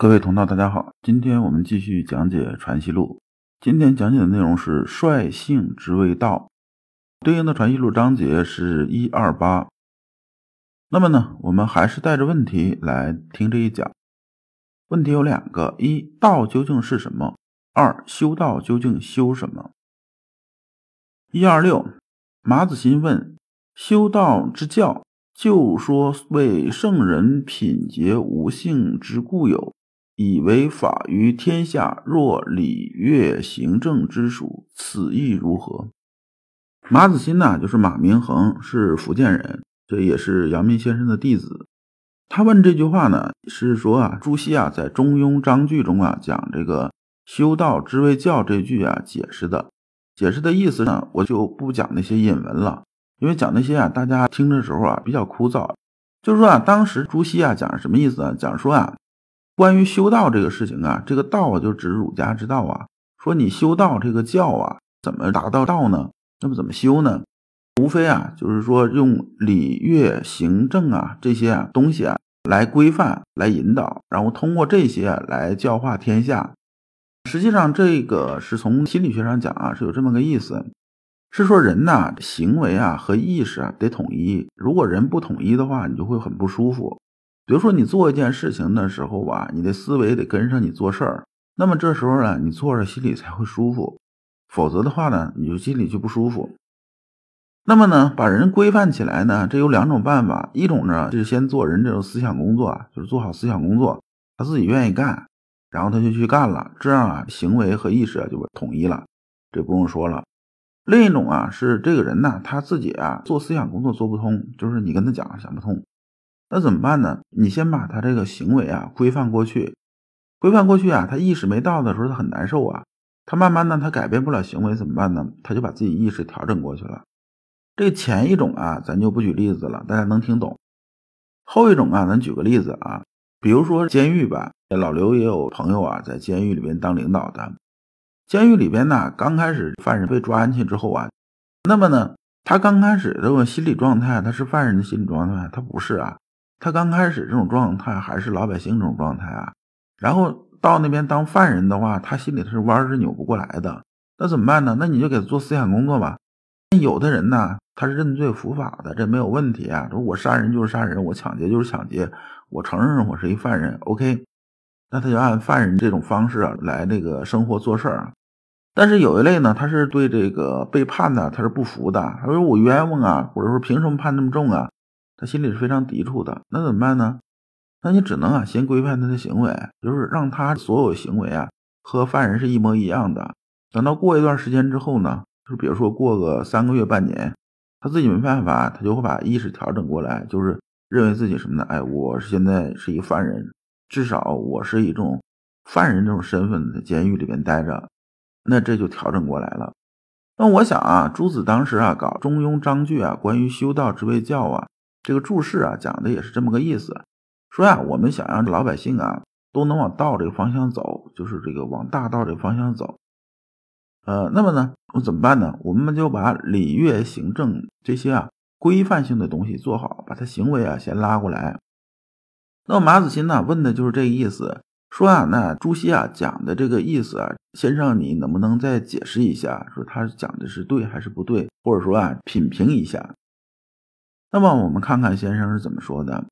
各位同道，大家好，今天我们继续讲解《传习录》。今天讲解的内容是率性之谓道，对应的《传习录》章节是一二八。那么呢，我们还是带着问题来听这一讲。问题有两个：一道究竟是什么？二修道究竟修什么？一二六，马子欣问：修道之教，就说为圣人品节无性之故有。以为法于天下，若礼乐行政之属，此意如何？马子欣呢，就是马明恒，是福建人，这也是阳明先生的弟子。他问这句话呢，是说啊，朱熹啊在《中庸章句》中啊讲这个“修道之谓教”这句啊解释的。解释的意思呢，我就不讲那些引文了，因为讲那些啊，大家听的时候啊比较枯燥。就是说啊，当时朱熹啊讲什么意思呢？讲说啊。关于修道这个事情啊，这个道啊就指儒家之道啊。说你修道这个教啊，怎么达到道呢？那么怎么修呢？无非啊，就是说用礼乐行政啊这些啊东西啊来规范、来引导，然后通过这些来教化天下。实际上，这个是从心理学上讲啊，是有这么个意思，是说人呐行为啊和意识啊得统一。如果人不统一的话，你就会很不舒服。比如说，你做一件事情的时候吧，你的思维得跟上你做事儿。那么这时候呢，你做着心里才会舒服。否则的话呢，你就心里就不舒服。那么呢，把人规范起来呢，这有两种办法。一种呢就，是先做人这种思想工作，就是做好思想工作，他自己愿意干，然后他就去干了。这样啊，行为和意识啊就统一了，这不用说了。另一种啊，是这个人呢，他自己啊做思想工作做不通，就是你跟他讲想不通。那怎么办呢？你先把他这个行为啊规范过去，规范过去啊，他意识没到的时候，他很难受啊。他慢慢呢，他改变不了行为，怎么办呢？他就把自己意识调整过去了。这前一种啊，咱就不举例子了，大家能听懂。后一种啊，咱举个例子啊，比如说监狱吧，老刘也有朋友啊，在监狱里边当领导的。监狱里边呢，刚开始犯人被抓进去之后啊，那么呢，他刚开始这种心理状态，他是犯人的心理状态，他不是啊。他刚开始这种状态还是老百姓这种状态啊，然后到那边当犯人的话，他心里他是弯是扭不过来的，那怎么办呢？那你就给他做思想工作吧。有的人呢，他是认罪伏法的，这没有问题啊。说我杀人就是杀人，我抢劫就是抢劫，我承认我是一犯人，OK。那他就按犯人这种方式啊来这个生活做事儿。但是有一类呢，他是对这个被判的他是不服的，他说我冤枉啊，或者说凭什么判那么重啊？他心里是非常抵触的，那怎么办呢？那你只能啊，先规范他的行为，就是让他所有行为啊和犯人是一模一样的。等到过一段时间之后呢，就是比如说过个三个月、半年，他自己没办法，他就会把意识调整过来，就是认为自己什么呢？哎，我现在是一犯人，至少我是一种犯人这种身份在监狱里边待着，那这就调整过来了。那我想啊，朱子当时啊搞《中庸章句》啊，关于修道之谓教啊。这个注释啊，讲的也是这么个意思，说呀，我们想让老百姓啊都能往道这个方向走，就是这个往大道这个方向走。呃，那么呢，我怎么办呢？我们就把礼乐行政这些啊规范性的东西做好，把他行为啊先拉过来。那么马子欣呢问的就是这个意思，说啊，那朱熹啊讲的这个意思啊，先生你能不能再解释一下，说他讲的是对还是不对，或者说啊品评一下。那么我们看看先生是怎么说的。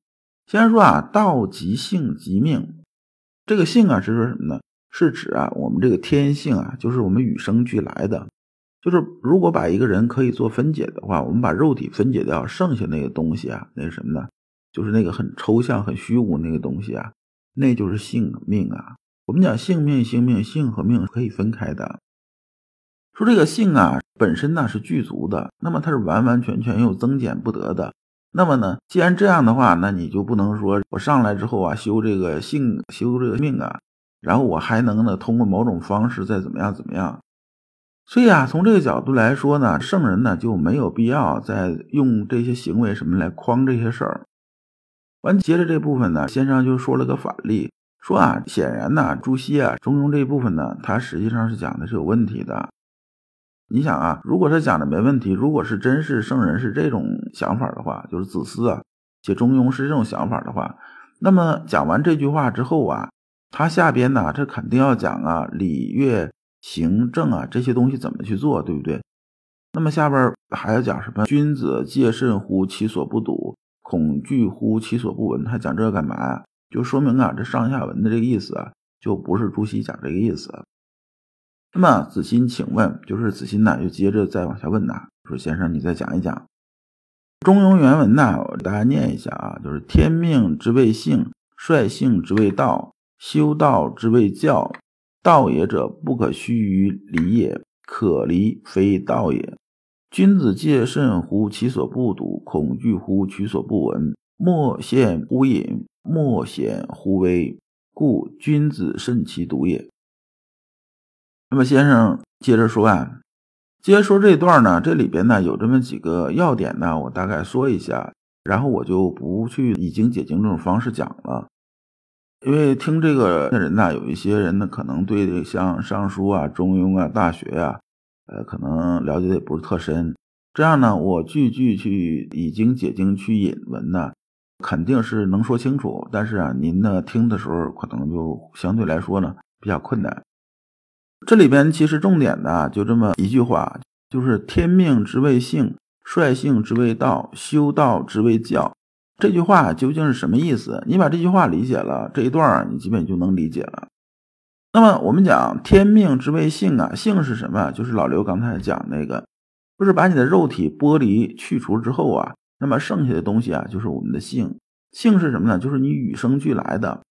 先生说啊，道即性即命。这个性啊是说什么呢？是指啊我们这个天性啊，就是我们与生俱来的。就是如果把一个人可以做分解的话，我们把肉体分解掉，剩下那个东西啊，那是什么呢？就是那个很抽象、很虚无那个东西啊，那就是性命啊。我们讲性命、性命、性和命可以分开的。说这个性啊本身呢是具足的，那么它是完完全全又增减不得的。那么呢，既然这样的话，那你就不能说我上来之后啊修这个性，修这个命啊，然后我还能呢通过某种方式再怎么样怎么样。所以啊，从这个角度来说呢，圣人呢就没有必要再用这些行为什么来框这些事儿。完接着这部分呢，先生就说了个反例，说啊，显然呢，朱熹啊中庸这一部分呢，他实际上是讲的是有问题的。你想啊，如果他讲的没问题，如果是真是圣人是这种想法的话，就是子思啊写中庸是这种想法的话，那么讲完这句话之后啊，他下边呢，这肯定要讲啊，礼乐行政啊这些东西怎么去做，对不对？那么下边还要讲什么？君子戒慎乎其所不睹，恐惧乎其所不闻。还讲这个干嘛呀？就说明啊，这上下文的这个意思啊，就不是朱熹讲这个意思。那么子欣，请问，就是子欣呢，就接着再往下问呐，说先生，你再讲一讲《中庸》原文呢，我给大家念一下啊，就是天命之谓性，率性之谓道，修道之谓教。道也者，不可虚于离也，可离非道也。君子戒慎乎其所不睹，恐惧乎其所不闻。莫羡乎隐，莫显乎微，故君子慎其独也。那么先生接着说啊，接着说这段呢，这里边呢有这么几个要点呢，我大概说一下，然后我就不去以经解经这种方式讲了，因为听这个的人呢，有一些人呢可能对像《尚书》啊、《中庸》啊、《大学》啊，呃，可能了解的也不是特深。这样呢，我句句去以经解经去引文呢，肯定是能说清楚，但是啊，您呢听的时候可能就相对来说呢比较困难。这里边其实重点的就这么一句话，就是“天命之谓性，率性之谓道，修道之谓教”。这句话究竟是什么意思？你把这句话理解了，这一段你基本就能理解了。那么我们讲“天命之谓性”啊，性是什么？就是老刘刚才讲那个，就是把你的肉体剥离去除之后啊，那么剩下的东西啊，就是我们的性。性是什么呢？就是你与生俱来的。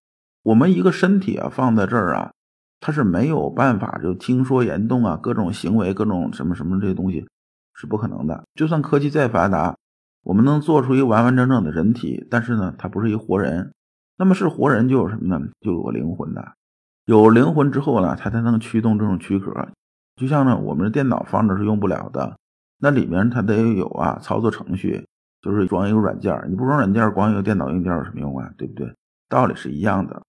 我们一个身体啊，放在这儿啊。他是没有办法就听说言动啊，各种行为，各种什么什么这些东西是不可能的。就算科技再发达，我们能做出一个完完整整的人体，但是呢，它不是一活人。那么是活人就有什么呢？就有个灵魂的。有灵魂之后呢，它才能驱动这种躯壳。就像呢，我们的电脑放着是用不了的，那里面它得有啊操作程序，就是装一个软件。你不装软件，光一个电脑硬件有什么用啊？对不对？道理是一样的。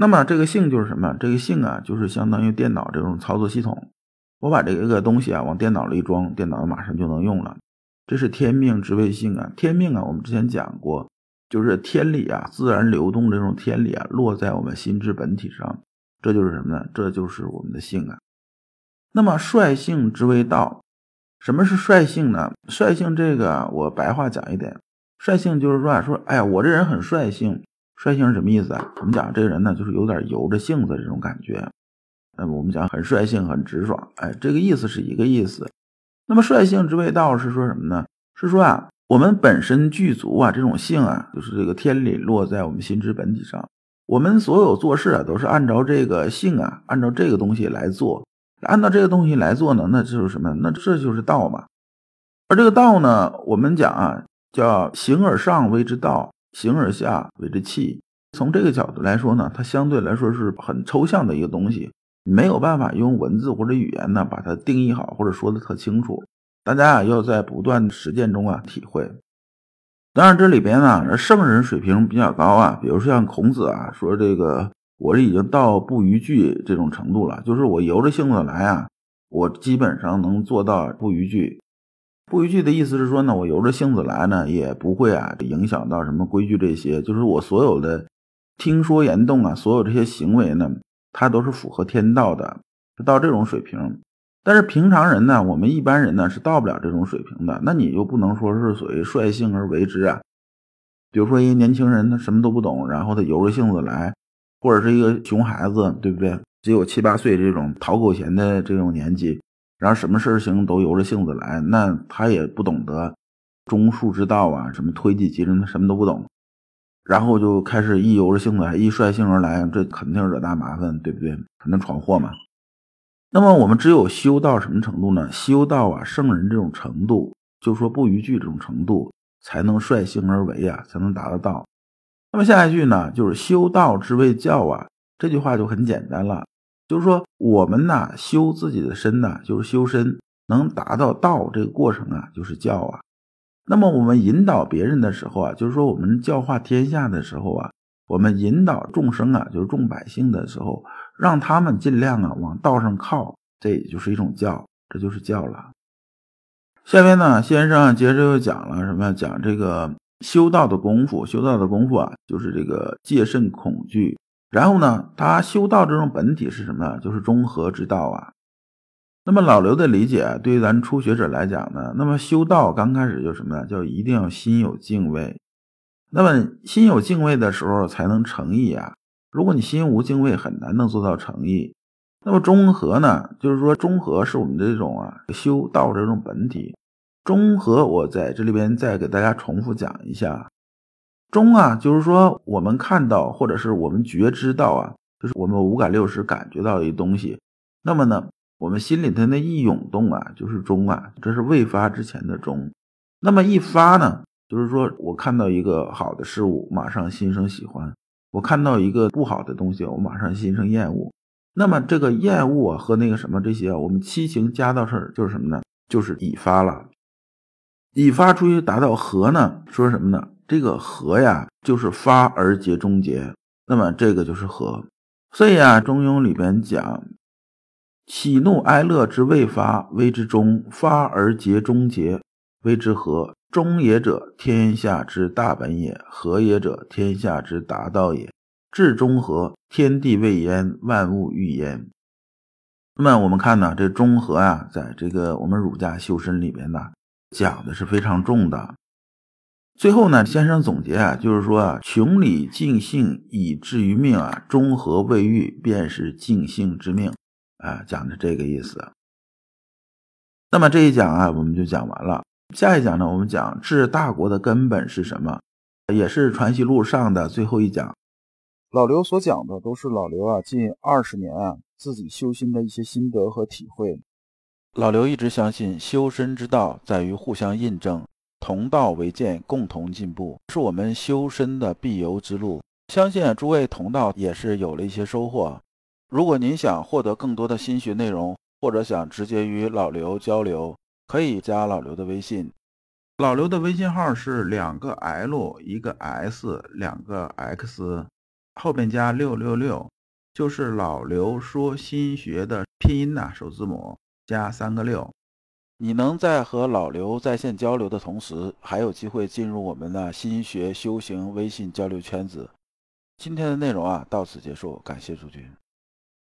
那么这个性就是什么？这个性啊，就是相当于电脑这种操作系统。我把这个东西啊往电脑里一装，电脑马上就能用了。这是天命之谓性啊，天命啊，我们之前讲过，就是天理啊，自然流动这种天理啊，落在我们心之本体上，这就是什么呢？这就是我们的性啊。那么率性之谓道，什么是率性呢？率性这个我白话讲一点，率性就是说啊，说哎呀，我这人很率性。率性是什么意思啊？我们讲这个人呢，就是有点由着性子这种感觉。那么我们讲很率性、很直爽，哎，这个意思是一个意思。那么率性之谓道是说什么呢？是说啊，我们本身具足啊，这种性啊，就是这个天理落在我们心之本体上。我们所有做事啊，都是按照这个性啊，按照这个东西来做。按照这个东西来做呢，那就是什么？那这就是道嘛。而这个道呢，我们讲啊，叫形而上谓之道。形而下为之气，从这个角度来说呢，它相对来说是很抽象的一个东西，没有办法用文字或者语言呢把它定义好或者说的特清楚。大家啊要在不断实践中啊体会。当然这里边呢圣人水平比较高啊，比如说像孔子啊说这个我已经到不逾矩这种程度了，就是我由着性子来啊，我基本上能做到不逾矩。不逾矩的意思是说呢，我由着性子来呢，也不会啊影响到什么规矩这些。就是我所有的听说言动啊，所有这些行为呢，它都是符合天道的，到这种水平。但是平常人呢，我们一般人呢是到不了这种水平的。那你就不能说是所谓率性而为之啊。比如说一个年轻人，他什么都不懂，然后他由着性子来，或者是一个熊孩子，对不对？只有七八岁这种讨狗嫌的这种年纪。然后什么事情都由着性子来，那他也不懂得中术之道啊，什么推己及人，他什么都不懂。然后就开始一由着性子来，一率性而来，这肯定惹大麻烦，对不对？肯定闯祸嘛。那么我们只有修到什么程度呢？修到啊圣人这种程度，就说不逾矩这种程度，才能率性而为啊，才能达得到。那么下一句呢，就是修道之谓教啊，这句话就很简单了。就是说，我们呢修自己的身呢，就是修身，能达到道这个过程啊，就是教啊。那么我们引导别人的时候啊，就是说我们教化天下的时候啊，我们引导众生啊，就是众百姓的时候，让他们尽量啊往道上靠，这也就是一种教，这就是教了。下面呢，先生接着又讲了什么？讲这个修道的功夫，修道的功夫啊，就是这个戒慎恐惧。然后呢，他修道这种本体是什么？就是中和之道啊。那么老刘的理解，对于咱初学者来讲呢，那么修道刚开始就什么呢？就一定要心有敬畏。那么心有敬畏的时候，才能诚意啊。如果你心无敬畏，很难能做到诚意。那么中和呢？就是说中和是我们的这种啊修道这种本体。中和，我在这里边再给大家重复讲一下。中啊，就是说我们看到或者是我们觉知到啊，就是我们五感六识感觉到的一东西。那么呢，我们心里头那一涌动啊，就是中啊，这是未发之前的中。那么一发呢，就是说我看到一个好的事物，马上心生喜欢；我看到一个不好的东西，我马上心生厌恶。那么这个厌恶啊和那个什么这些啊，我们七情加到这儿就是什么呢？就是已发了。已发出去达到和呢？说什么呢？这个和呀，就是发而结终结，那么这个就是和。所以啊，《中庸》里边讲，喜怒哀乐之未发，谓之中；发而结终结，谓之和。中也者，天下之大本也；和也者，天下之达道也。至中和，天地未焉，万物欲焉。那么我们看呢，这中和啊，在这个我们儒家修身里边呢。讲的是非常重的。最后呢，先生总结啊，就是说啊，穷理尽性以至于命啊，中和未遇便是尽性之命啊，讲的这个意思。那么这一讲啊，我们就讲完了。下一讲呢，我们讲治大国的根本是什么，也是《传习录》上的最后一讲。老刘所讲的都是老刘啊近二十年啊自己修心的一些心得和体会。老刘一直相信，修身之道在于互相印证，同道为鉴，共同进步，是我们修身的必由之路。相信诸位同道也是有了一些收获。如果您想获得更多的心学内容，或者想直接与老刘交流，可以加老刘的微信。老刘的微信号是两个 L 一个 S 两个 X，后边加六六六，就是老刘说心学的拼音呐，首字母。加三个六，你能在和老刘在线交流的同时，还有机会进入我们的心学修行微信交流圈子。今天的内容啊，到此结束，感谢诸君。